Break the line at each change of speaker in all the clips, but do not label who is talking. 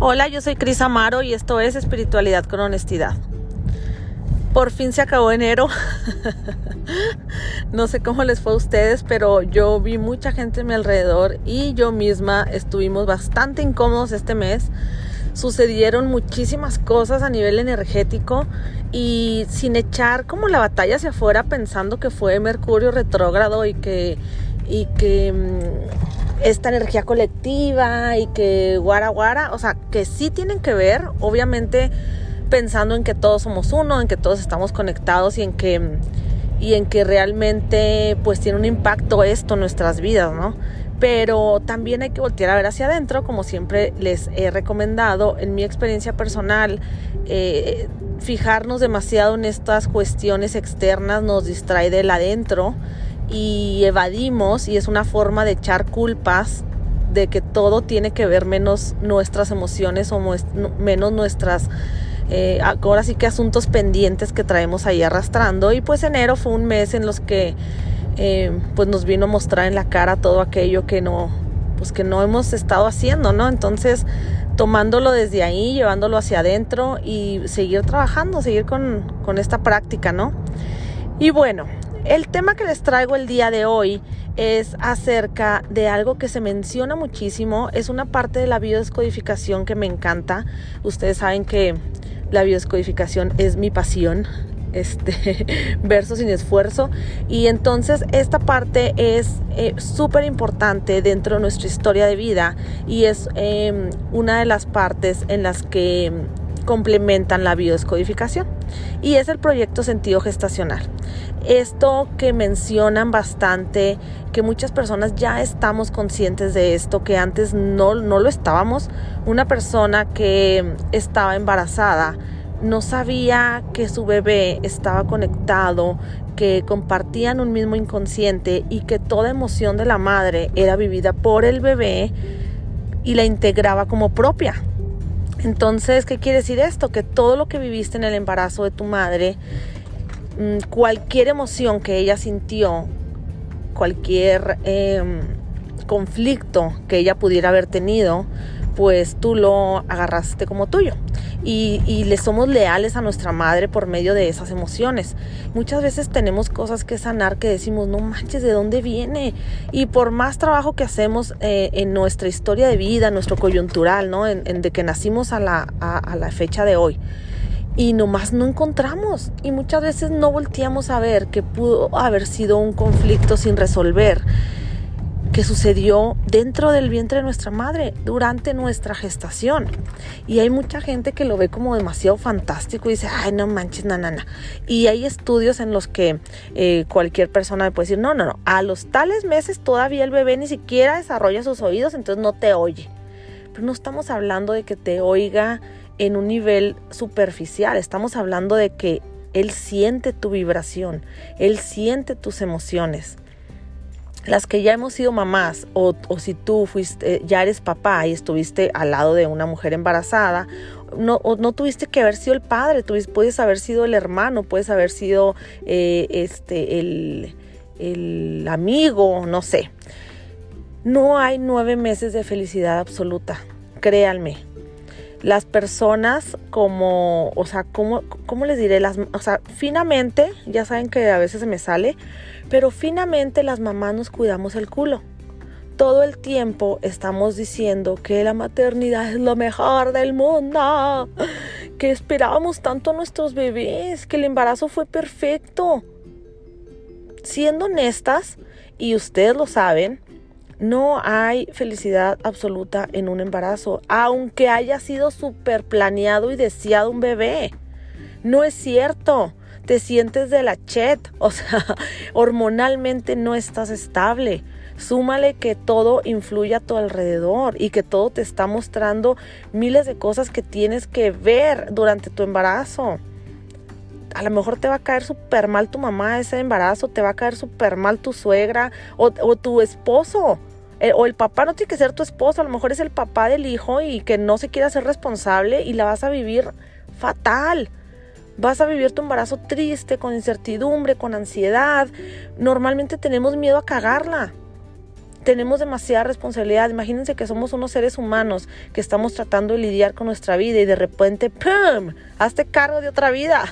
Hola, yo soy Cris Amaro y esto es Espiritualidad con Honestidad. Por fin se acabó enero. no sé cómo les fue a ustedes, pero yo vi mucha gente a mi alrededor y yo misma estuvimos bastante incómodos este mes. Sucedieron muchísimas cosas a nivel energético y sin echar como la batalla hacia afuera pensando que fue Mercurio retrógrado y que, y que mm, esta energía colectiva y que guara guara, o sea, que sí tienen que ver, obviamente pensando en que todos somos uno, en que todos estamos conectados y en que y en que realmente pues tiene un impacto esto en nuestras vidas, ¿no? Pero también hay que voltear a ver hacia adentro, como siempre les he recomendado en mi experiencia personal, eh, fijarnos demasiado en estas cuestiones externas nos distrae del adentro y evadimos y es una forma de echar culpas de que todo tiene que ver menos nuestras emociones o menos nuestras eh, ahora sí que asuntos pendientes que traemos ahí arrastrando. Y pues enero fue un mes en los que eh, pues nos vino a mostrar en la cara todo aquello que no pues que no hemos estado haciendo no entonces tomándolo desde ahí llevándolo hacia adentro y seguir trabajando seguir con, con esta práctica no y bueno el tema que les traigo el día de hoy es acerca de algo que se menciona muchísimo, es una parte de la biodescodificación que me encanta. Ustedes saben que la biodescodificación es mi pasión, este verso sin esfuerzo y entonces esta parte es eh, súper importante dentro de nuestra historia de vida y es em, una de las partes en las que complementan la biodescodificación y es el proyecto sentido gestacional. Esto que mencionan bastante, que muchas personas ya estamos conscientes de esto, que antes no, no lo estábamos. Una persona que estaba embarazada no sabía que su bebé estaba conectado, que compartían un mismo inconsciente y que toda emoción de la madre era vivida por el bebé y la integraba como propia. Entonces, ¿qué quiere decir esto? Que todo lo que viviste en el embarazo de tu madre, mm, cualquier emoción que ella sintió, cualquier em, conflicto que ella pudiera haber tenido, pues tú lo agarraste como tuyo y, le somos leales a nuestra madre por medio de esas emociones. Muchas veces tenemos cosas que sanar que decimos, no manches, ¿de dónde viene? Y por más trabajo que hacemos eh, en nuestra historia de vida, nuestro coyuntural, ¿no? En, de que nacimos a la, a la fecha de hoy y nomás no encontramos y muchas veces no volteamos a ver que pudo haber sido un conflicto sin resolver que sucedió dentro del vientre de nuestra madre durante nuestra gestación. Y hay mucha gente que lo ve como demasiado fantástico y dice, ay, no manches, nanana. Y hay estudios en los que eh, cualquier persona puede decir, no, no, no, a los tales meses todavía el bebé ni siquiera desarrolla sus oídos, entonces no te oye. Pero no estamos hablando de que te oiga en un nivel superficial, estamos hablando de que él siente tu vibración, él siente tus emociones las que ya hemos sido mamás o, si tú fuiste, ya eres papá y estuviste al lado de una mujer embarazada, no, no tuviste que haber sido el padre, tuviste, puedes haber sido el hermano, puedes haber sido eh, este, el, el amigo, no sé. No hay nueve meses de felicidad absoluta, créanme las personas como, o sea, ¿cómo, cómo les diré? Las, o sea, finamente, ya saben que a veces se me sale, pero finamente las mamás nos cuidamos el culo. Todo el tiempo estamos diciendo que la maternidad es lo mejor del mundo, que esperábamos tanto a nuestros bebés, que el embarazo fue perfecto. Siendo honestas, y ustedes lo saben, no hay felicidad absoluta en un embarazo, aunque haya sido súper planeado y deseado un bebé. No es cierto. Te sientes de la chet, o sea, hormonalmente no estás estable. Súmale que todo influye a tu alrededor y que todo te está mostrando miles de cosas que tienes que ver durante tu embarazo. A lo mejor te va a caer súper mal tu mamá ese embarazo, te va a caer súper mal tu suegra o, tu esposo. Eh, o el papá no tiene que ser tu esposo, a lo mejor es el papá del hijo y que no se quiere hacer responsable y la vas a vivir fatal. Vas a vivir tu embarazo triste, con incertidumbre, con ansiedad. Normalmente tenemos miedo a cagarla. tenemos demasiada responsabilidad. Imagínense que somos unos seres humanos que estamos tratando de lidiar con nuestra vida y de repente, ¡pum! Hazte cargo de otra vida.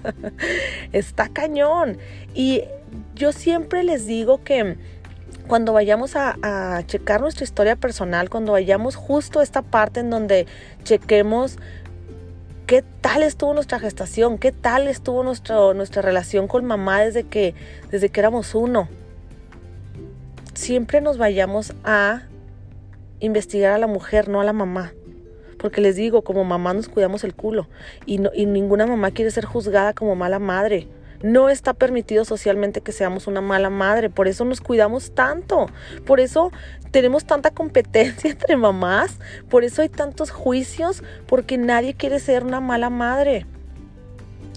Está cañón. Y yo siempre les digo que cuando vayamos a, checar nuestra historia personal, cuando vayamos justo a esta parte en donde chequemos qué tal estuvo nuestra gestación, qué tal estuvo nuestra relación con mamá desde que, desde que éramos uno siempre nos vayamos a investigar a la mujer, no a la mamá. Porque les digo, como mamá nos cuidamos el culo y, y ninguna mamá quiere ser juzgada como mala madre. No está permitido socialmente que seamos una mala madre, por eso nos cuidamos tanto, por eso tenemos tanta competencia entre mamás, por eso hay tantos juicios, porque nadie quiere ser una mala madre.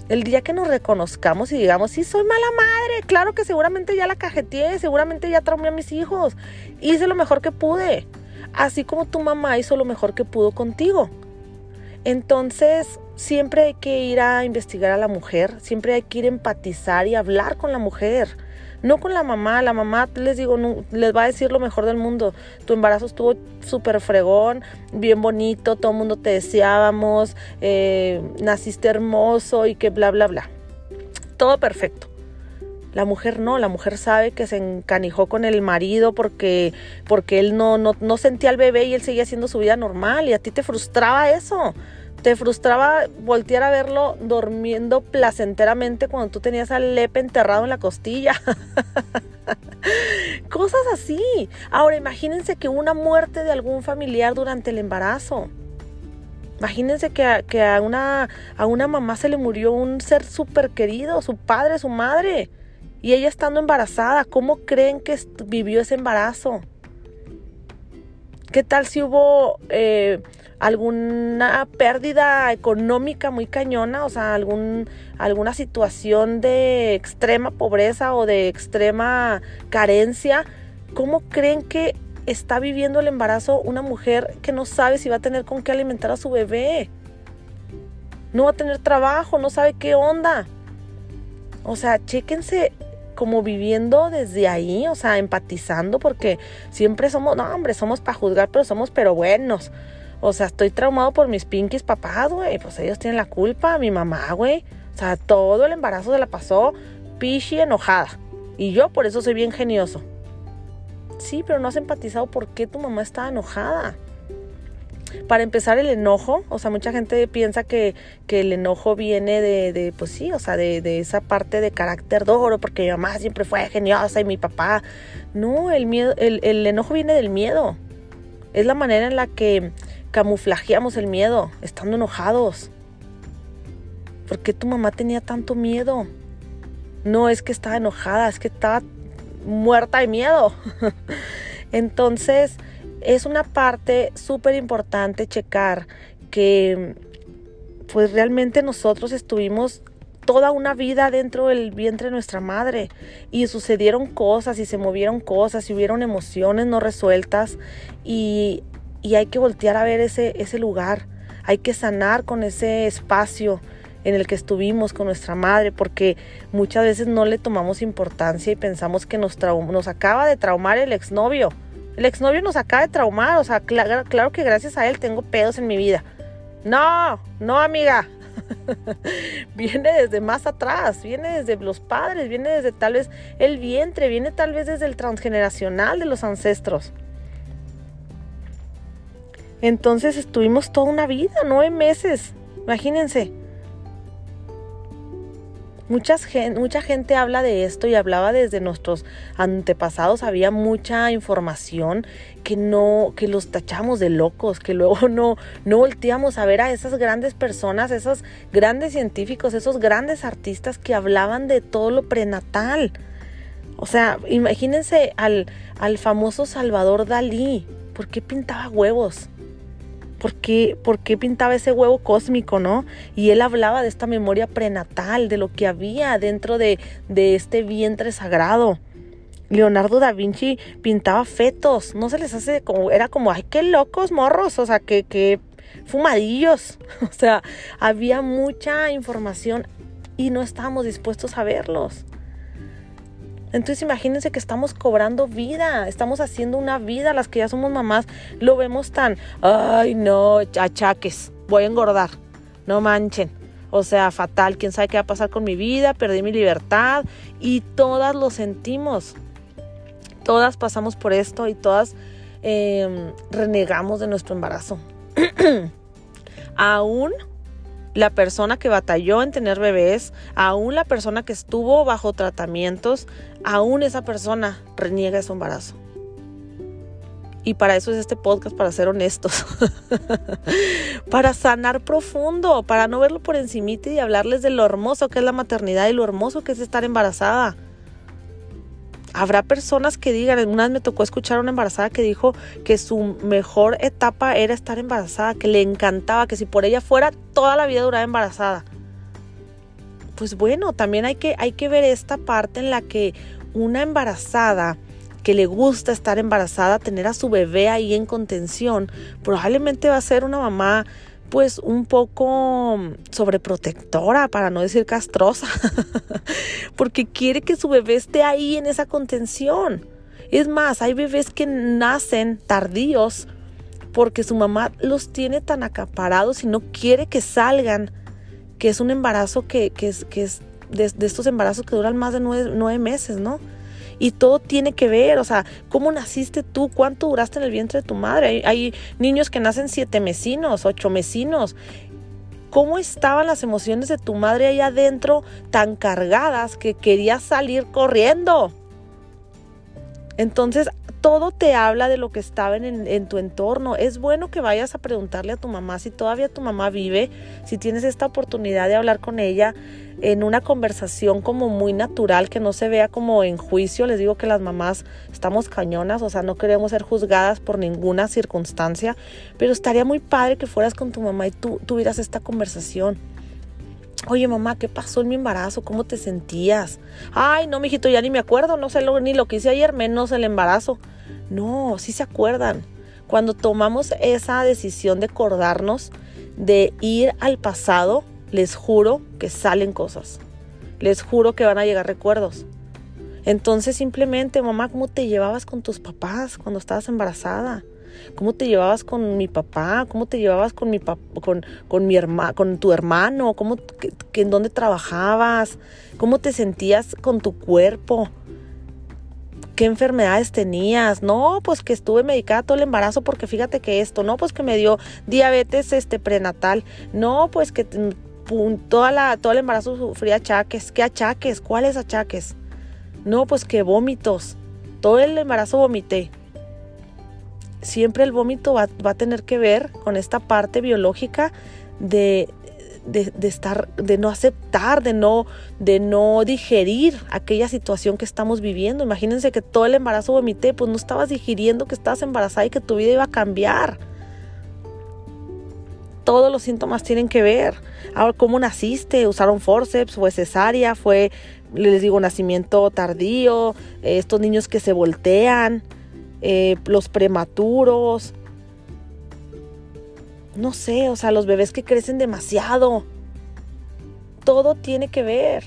El día que nos reconozcamos y digamos, sí, soy mala madre, claro que seguramente ya la cajeteé, seguramente ya traumé a mis hijos, hice lo mejor que pude, así como tu mamá hizo lo mejor que pudo contigo. Entonces, siempre hay que ir a investigar a la mujer, siempre hay que ir a empatizar y hablar con la mujer. No con la mamá, la mamá les digo, les va a decir lo mejor del mundo. Tu embarazo estuvo súper fregón, bien bonito, todo el mundo te deseábamos, eh, naciste hermoso y que bla, bla, bla. Todo perfecto. La mujer no, la mujer sabe que se encanijó con el marido porque, porque él no, no, no sentía al bebé y él seguía haciendo su vida normal y a ti te frustraba eso te frustraba voltear a verlo durmiendo placenteramente cuando tú tenías al lepe enterrado en la costilla. Cosas así. Ahora imagínense que una muerte de algún familiar durante el embarazo. Imagínense que, a, que a, una, a una mamá se le murió un ser súper querido, su padre, su madre. Y ella estando embarazada, ¿cómo creen que vivió ese embarazo? ¿Qué tal si hubo eh, alguna pérdida económica muy cañona, o sea, algún, alguna situación de extrema pobreza o de extrema carencia, ¿cómo creen que está viviendo el embarazo una mujer que no sabe si va a tener con qué alimentar a su bebé? No va a tener trabajo, no sabe qué onda. O sea, chéquense como viviendo desde ahí, o sea, empatizando, porque siempre somos, no, hombre, somos para juzgar, pero somos pero buenos. O sea, estoy traumado por mis pinkies papás, güey. Pues ellos tienen la culpa, mi mamá, güey. O sea, todo el embarazo se la pasó pichi enojada. Y yo por eso soy bien genioso. Sí, pero no has empatizado por qué tu mamá estaba enojada. Para empezar, el enojo, o sea, mucha gente piensa que, el enojo viene de, de, pues sí, o sea, de, de, esa parte de carácter duro, porque mi mamá siempre fue geniosa y mi papá. No, el miedo, el, el enojo viene del miedo. Es la manera en la que camuflajeamos el miedo estando enojados. ¿Por qué tu mamá tenía tanto miedo? No es que estaba enojada, es que estaba muerta de miedo. Entonces, es una parte súper importante checar que pues realmente nosotros estuvimos toda una vida dentro del vientre de nuestra madre y sucedieron cosas y se movieron cosas y hubieron emociones no resueltas y y hay que voltear a ver ese, ese lugar, hay que sanar con ese espacio en el que estuvimos con nuestra madre, porque muchas veces no le tomamos importancia y pensamos que nos, nos acaba de traumar el exnovio. El exnovio nos acaba de traumar, o sea, claro, claro que gracias a él tengo pedos en mi vida. No, no amiga. viene desde más atrás, viene desde los padres, viene desde tal vez el vientre, viene tal vez desde el transgeneracional de los ancestros. Entonces estuvimos toda una vida, nueve meses, imagínense. Muchas, mucha gente habla de esto y hablaba desde nuestros antepasados, había mucha información que no, que los tachamos de locos, que luego no, no volteamos a ver a esas grandes personas, esos grandes científicos, esos grandes artistas que hablaban de todo lo prenatal. O sea, imagínense al, al famoso Salvador Dalí, ¿por qué pintaba huevos? ¿Por qué, pintaba ese huevo cósmico, no? Y él hablaba de esta memoria prenatal, de lo que había dentro de, este vientre sagrado. Leonardo da Vinci pintaba fetos, no se les hace como, era como, ay, qué locos morros, o sea, que, que fumadillos, o sea, había mucha información y no estábamos dispuestos a verlos. Entonces imagínense que estamos cobrando vida, estamos haciendo una vida, las que ya somos mamás, lo vemos tan, ay no, achaques, voy a engordar, no manchen. O sea, fatal, quién sabe qué va a pasar con mi vida, perdí mi libertad y todas lo sentimos. Todas pasamos por esto y todas em, renegamos de nuestro embarazo. Aún la persona que batalló en tener bebés, aún la persona que estuvo bajo tratamientos, aún esa persona reniega su embarazo. Y para eso es este podcast, para ser honestos. para sanar profundo, para no verlo por encimita y hablarles de lo hermoso que es la maternidad y lo hermoso que es estar embarazada. Habrá personas que digan, una vez me tocó escuchar a una embarazada que dijo que su mejor etapa era estar embarazada, que le encantaba, que si por ella fuera toda la vida duraba embarazada. Pues bueno, también hay que, hay que ver esta parte en la que una embarazada que le gusta estar embarazada, tener a su bebé ahí en contención, probablemente va a ser una mamá pues un poco sobreprotectora, para no decir castrosa, porque quiere que su bebé esté ahí en esa contención. Es más, hay bebés que nacen tardíos porque su mamá los tiene tan acaparados y no quiere que salgan, que es un embarazo que, es, que es de, estos embarazos que duran más de nueve meses, ¿no? Y todo tiene que ver, o sea, cómo naciste tú, cuánto duraste en el vientre de tu madre. Hay, niños que nacen siete mesinos, ocho mesinos. ¿Cómo estaban las emociones de tu madre ahí adentro tan cargadas que querías salir corriendo? Entonces, todo te habla de lo que estaba en, tu entorno. Es bueno que vayas a preguntarle a tu mamá si todavía tu mamá vive, si tienes esta oportunidad de hablar con ella en una conversación como muy natural, que no se vea como en juicio. Les digo que las mamás estamos cañonas, o sea, no queremos ser juzgadas por ninguna circunstancia, pero estaría muy padre que fueras con tu mamá y tú tuvieras esta conversación. Oye, mamá, ¿qué pasó en mi embarazo? ¿Cómo te sentías? Ay, no, mijito, ya ni me acuerdo, no sé lo, ni lo que hice ayer, menos el embarazo. No, sí se acuerdan. Cuando tomamos esa decisión de acordarnos, de ir al pasado, les juro que salen cosas. Les juro que van a llegar recuerdos. Entonces simplemente, mamá, ¿cómo te llevabas con tus papás cuando estabas embarazada? ¿Cómo te llevabas con mi papá? ¿Cómo te llevabas con mi con, con mi hermano, con tu hermano? ¿Cómo que, en dónde trabajabas? ¿Cómo te sentías con tu cuerpo? ¿Qué enfermedades tenías? No, pues que estuve medicada todo el embarazo porque fíjate que esto, no, pues que me dio diabetes este prenatal. No, pues que toda la, todo el embarazo sufría achaques. ¿Qué achaques? ¿Cuáles achaques? No, pues que vómitos. Todo el embarazo vomité. Siempre el vómito va, a tener que ver con esta parte biológica de, de, estar, de no aceptar, de no, de no digerir aquella situación que estamos viviendo. Imagínense que todo el embarazo vomité, pues no estabas digiriendo que estabas embarazada y que tu vida iba a cambiar todos los síntomas tienen que ver. Ahora, ¿cómo naciste? ¿Usaron forceps? ¿Fue cesárea? ¿Fue, les digo, nacimiento tardío? estos niños que se voltean, eh, los prematuros. No sé, o sea, los bebés que crecen demasiado. Todo tiene que ver.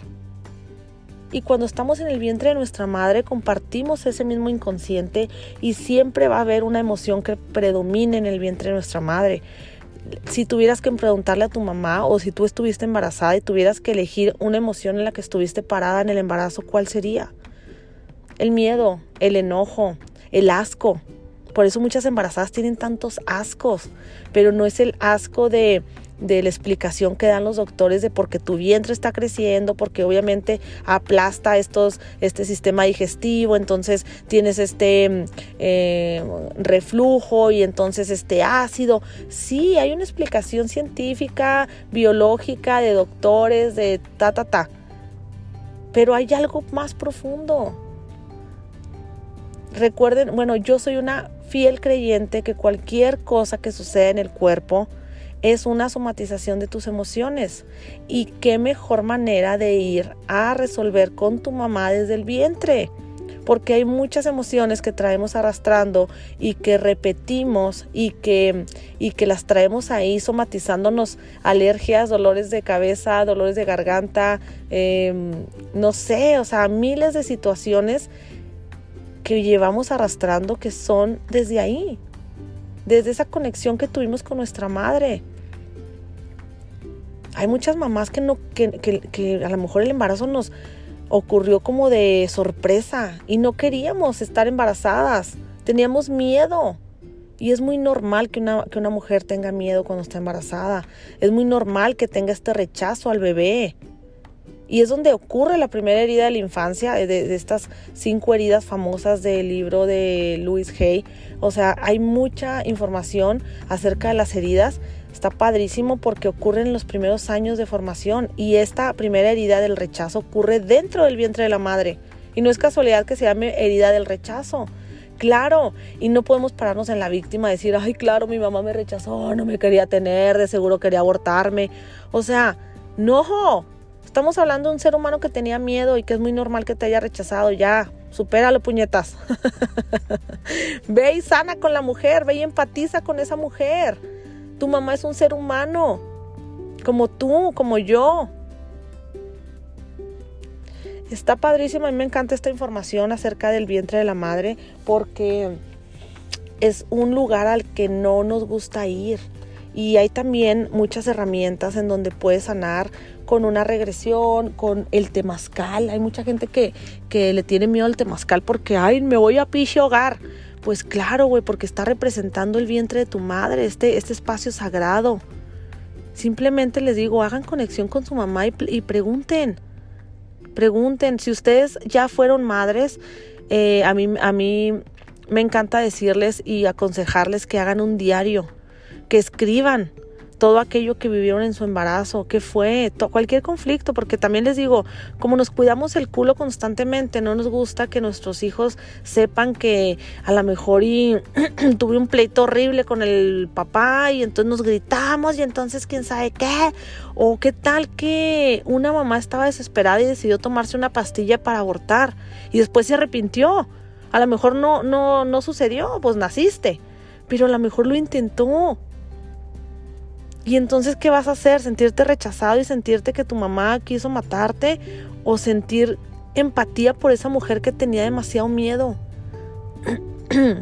Y cuando estamos en el vientre de nuestra madre, compartimos ese mismo inconsciente y siempre va a haber una emoción que predomine en el vientre de nuestra madre si tuvieras que preguntarle a tu mamá o si tú estuviste embarazada y tuvieras que elegir una emoción en la que estuviste parada en el embarazo, ¿cuál sería? El miedo, el enojo, el asco. Por eso muchas embarazadas tienen tantos ascos, pero no es el asco de de la explicación que dan los doctores de por qué tu vientre está creciendo, porque obviamente aplasta estos, este sistema digestivo, entonces tienes este eh, reflujo y entonces este ácido. Sí, hay una explicación científica, biológica, de doctores, de ta, ta, ta. Pero hay algo más profundo. Recuerden, bueno, yo soy una fiel creyente que cualquier cosa que suceda en el cuerpo, es una somatización de tus emociones. Y qué mejor manera de ir a resolver con tu mamá desde el vientre. porque hay muchas emociones que traemos arrastrando y que repetimos y que, y que las traemos ahí somatizándonos alergias, dolores de cabeza, dolores de garganta, em, no sé, o sea, miles de situaciones que llevamos arrastrando que son desde ahí, desde esa conexión que tuvimos con nuestra madre. Hay muchas mamás que no, que, que a lo mejor el embarazo nos ocurrió como de sorpresa y no queríamos estar embarazadas, teníamos miedo. Y es muy normal que una, que una mujer tenga miedo cuando está embarazada. Es muy normal que tenga este rechazo al bebé. Y es donde ocurre la primera herida de la infancia, de, estas cinco heridas famosas del libro de Louis Hay. O sea, hay mucha información acerca de las heridas. Está padrísimo porque ocurre en los primeros años de formación y esta primera herida del rechazo ocurre dentro del vientre de la madre. Y no es casualidad que se llame herida del rechazo. Claro, y no podemos pararnos en la víctima y decir, ay, claro, mi mamá me rechazó, no me quería tener, de seguro quería abortarme. O sea, no, Estamos hablando de un ser humano que tenía miedo y que es muy normal que te haya rechazado. Ya, supéralo, puñetas. ve y sana con la mujer, ve y empatiza con esa mujer. Tu mamá es un ser humano, como tú, como yo. Está padrísimo, a mí me encanta esta información acerca del vientre de la madre porque es un lugar al que no nos gusta ir. Y hay también muchas herramientas en donde puedes sanar con una regresión, con el temazcal. Hay mucha gente que, que le tiene miedo al temazcal porque, ay, me voy a piche hogar. Pues claro, güey, porque está representando el vientre de tu madre, este, este espacio sagrado. Simplemente les digo, hagan conexión con su mamá y, pregunten. Pregunten, si ustedes ya fueron madres, eh, a, mí, a mí me encanta decirles y aconsejarles que hagan un diario, que escriban todo aquello que vivieron en su embarazo, qué fue, cualquier conflicto, porque también les digo, como nos cuidamos el culo constantemente, no nos gusta que nuestros hijos sepan que a lo mejor y tuve un pleito horrible con el papá y entonces nos gritamos y entonces quién sabe qué, o qué tal que una mamá estaba desesperada y decidió tomarse una pastilla para abortar y después se arrepintió. A lo mejor no no no sucedió, pues naciste, pero a lo mejor lo intentó y entonces, ¿qué vas a hacer? ¿Sentirte rechazado y sentirte que tu mamá quiso matarte? ¿O sentir empatía por esa mujer que tenía demasiado miedo?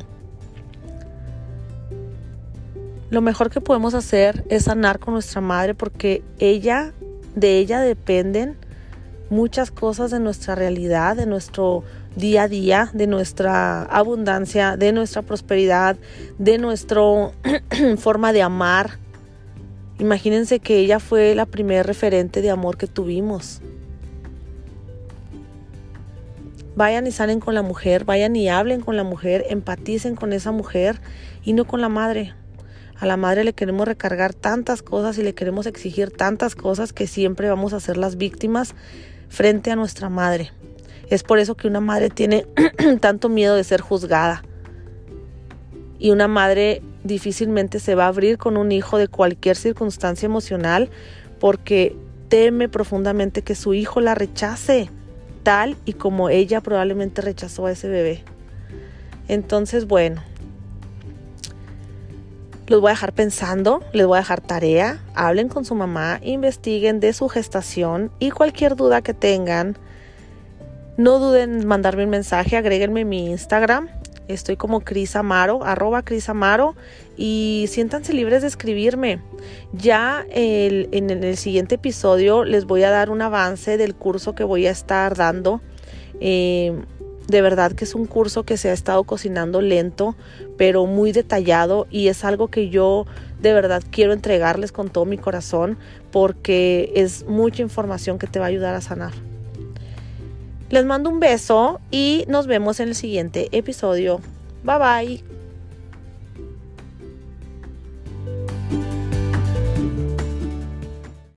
Lo mejor que podemos hacer es sanar con nuestra madre porque ella, de ella dependen muchas cosas de nuestra realidad, de nuestro día a día, de nuestra abundancia, de nuestra prosperidad, de nuestra forma de amar, Imagínense que ella fue la primera referente de amor que tuvimos. Vayan y salen con la mujer, vayan y hablen con la mujer, empaticen con esa mujer y no con la madre. A la madre le queremos recargar tantas cosas y le queremos exigir tantas cosas que siempre vamos a ser las víctimas frente a nuestra madre. Es por eso que una madre tiene tanto miedo de ser juzgada. Y una madre difícilmente se va a abrir con un hijo de cualquier circunstancia emocional porque teme profundamente que su hijo la rechace tal y como ella probablemente rechazó a ese bebé. Entonces, bueno, los voy a dejar pensando, les voy a dejar tarea, hablen con su mamá, investiguen de su gestación y cualquier duda que tengan, no duden en mandarme un mensaje, agréguenme mi Instagram, Estoy como Cris Amaro, arroba Cris Amaro y siéntanse libres de escribirme. Ya en el siguiente episodio les voy a dar un avance del curso que voy a estar dando. Eh, de verdad que es un curso que se ha estado cocinando lento, pero muy detallado y es algo que yo de verdad quiero entregarles con todo mi corazón porque es mucha información que te va a ayudar a sanar. Les mando un beso y nos vemos en el siguiente episodio. Bye bye.